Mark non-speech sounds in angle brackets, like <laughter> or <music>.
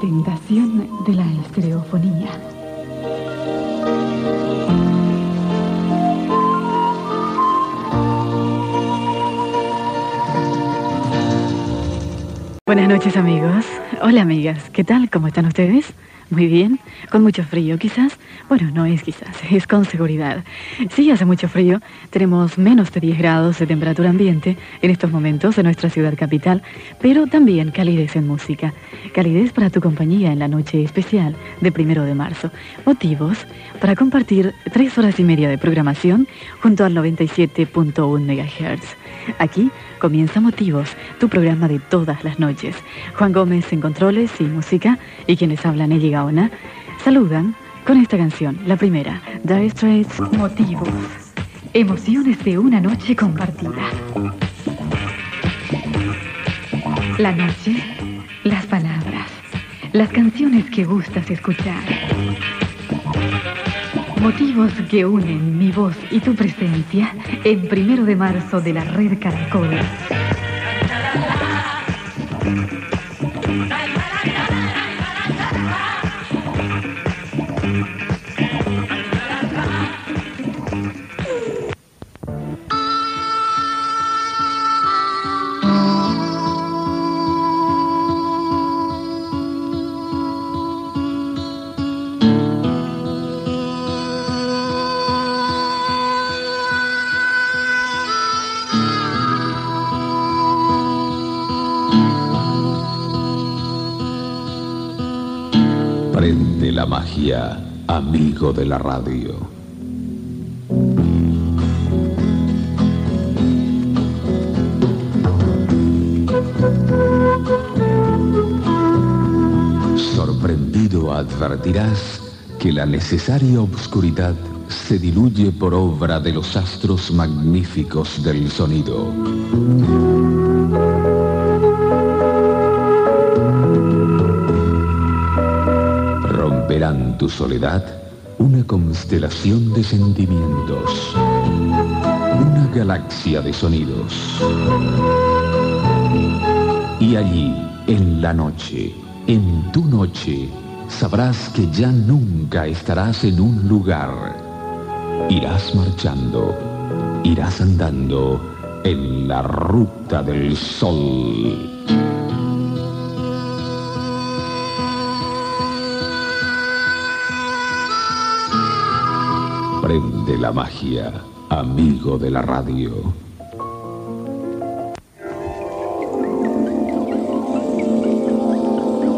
tentación de la estereofonía. Buenas noches amigos. Hola amigas, ¿qué tal? ¿Cómo están ustedes? Muy bien, con mucho frío quizás. Bueno, no es quizás, <laughs> es con seguridad. Sí, hace mucho frío. Tenemos menos de 10 grados de temperatura ambiente en estos momentos en nuestra ciudad capital, pero también calidez en música. Calidez para tu compañía en la noche especial de primero de marzo. Motivos para compartir tres horas y media de programación junto al 97.1 MHz. Aquí comienza Motivos, tu programa de todas las noches. Juan Gómez en controles y música y quienes hablan Nelly Saludan con esta canción, la primera, Dire Straits Motivos. Emociones de una noche compartida. La noche, las palabras, las canciones que gustas escuchar. Motivos que unen mi voz y tu presencia en primero de marzo de la red Caracol. Prende la magia, amigo de la radio. Sorprendido advertirás que la necesaria obscuridad se diluye por obra de los astros magníficos del sonido. Romperán tu soledad una constelación de sentimientos, una galaxia de sonidos. Y allí, en la noche, en tu noche, sabrás que ya nunca estarás en un lugar. Irás marchando, irás andando en la ruta del sol. Prende la magia, amigo de la radio.